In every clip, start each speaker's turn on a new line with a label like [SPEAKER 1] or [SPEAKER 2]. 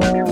[SPEAKER 1] Thank you.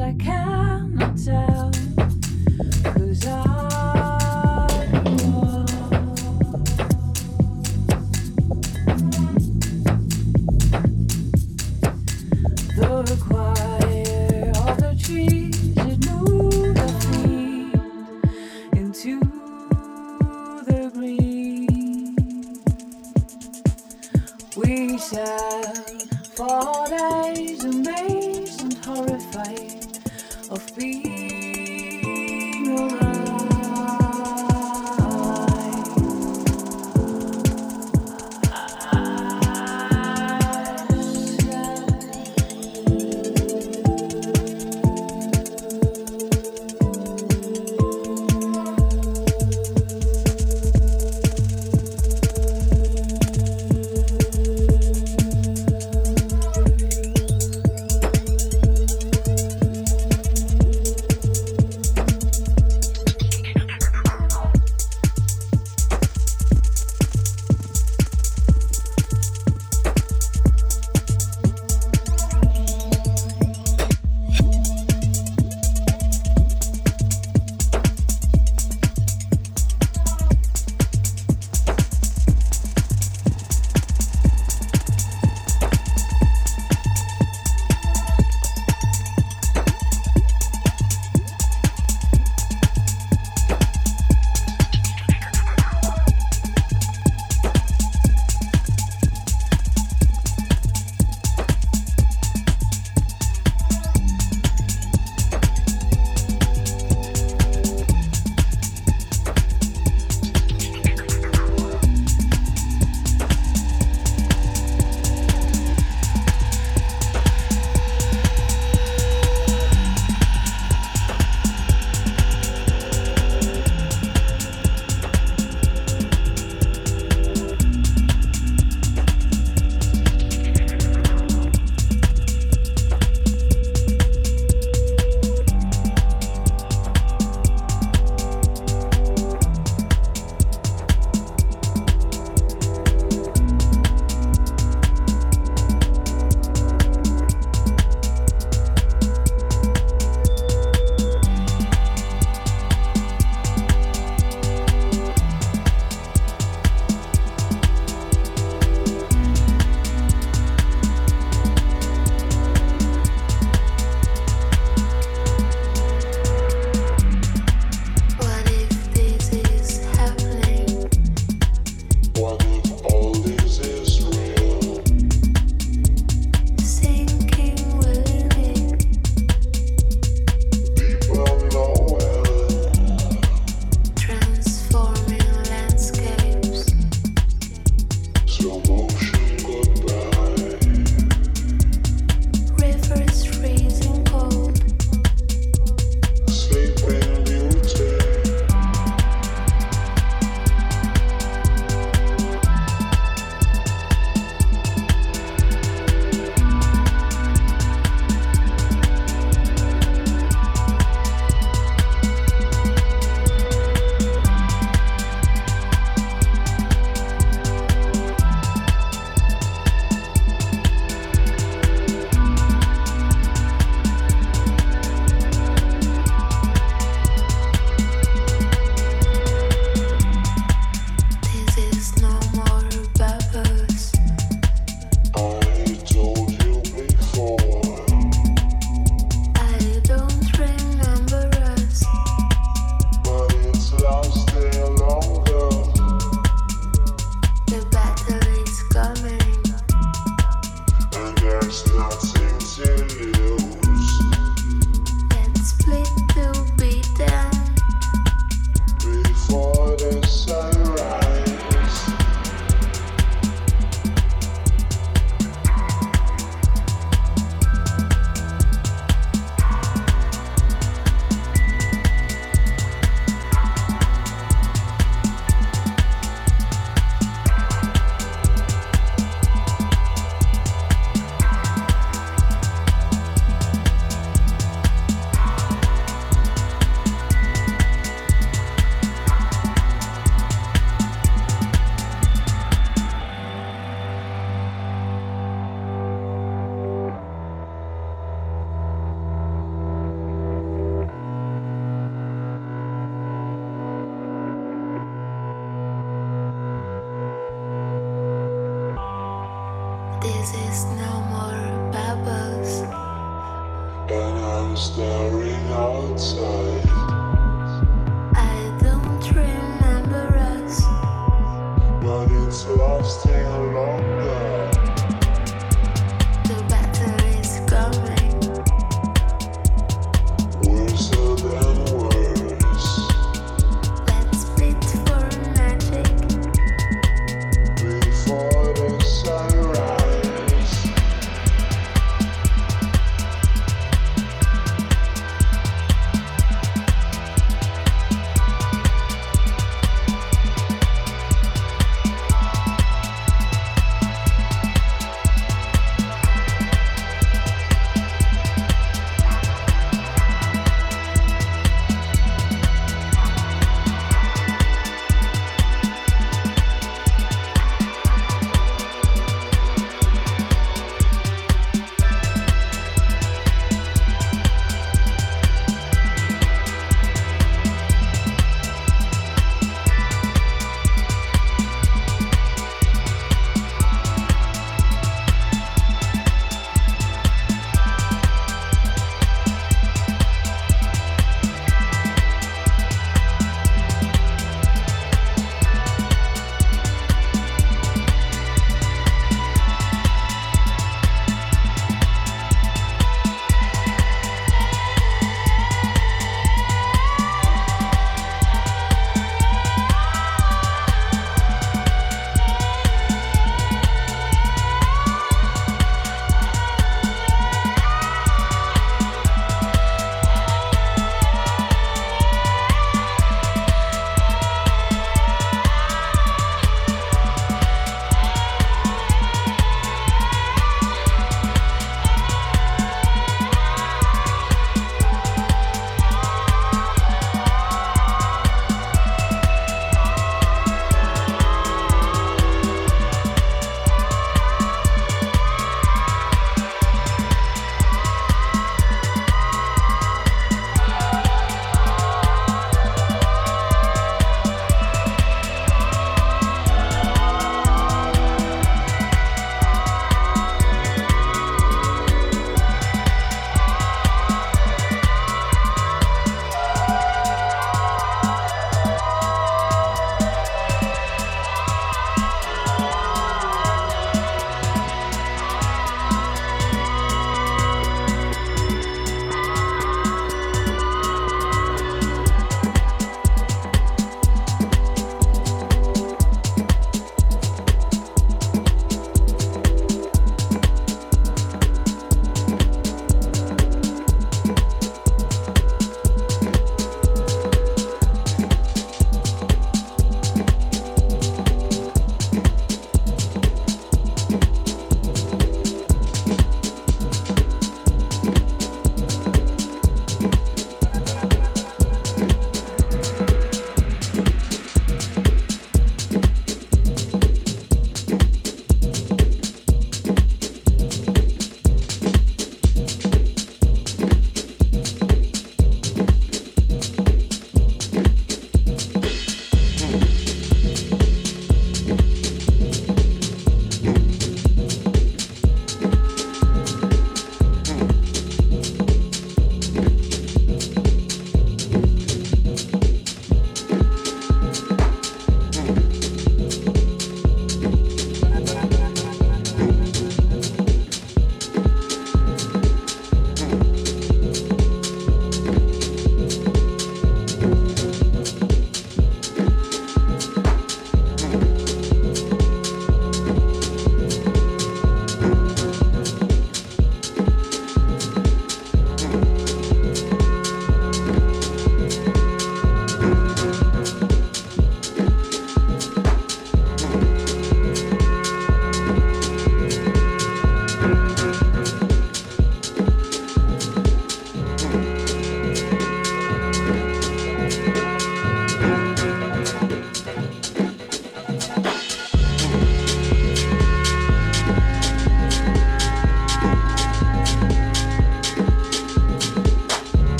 [SPEAKER 1] I can't.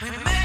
[SPEAKER 1] Remember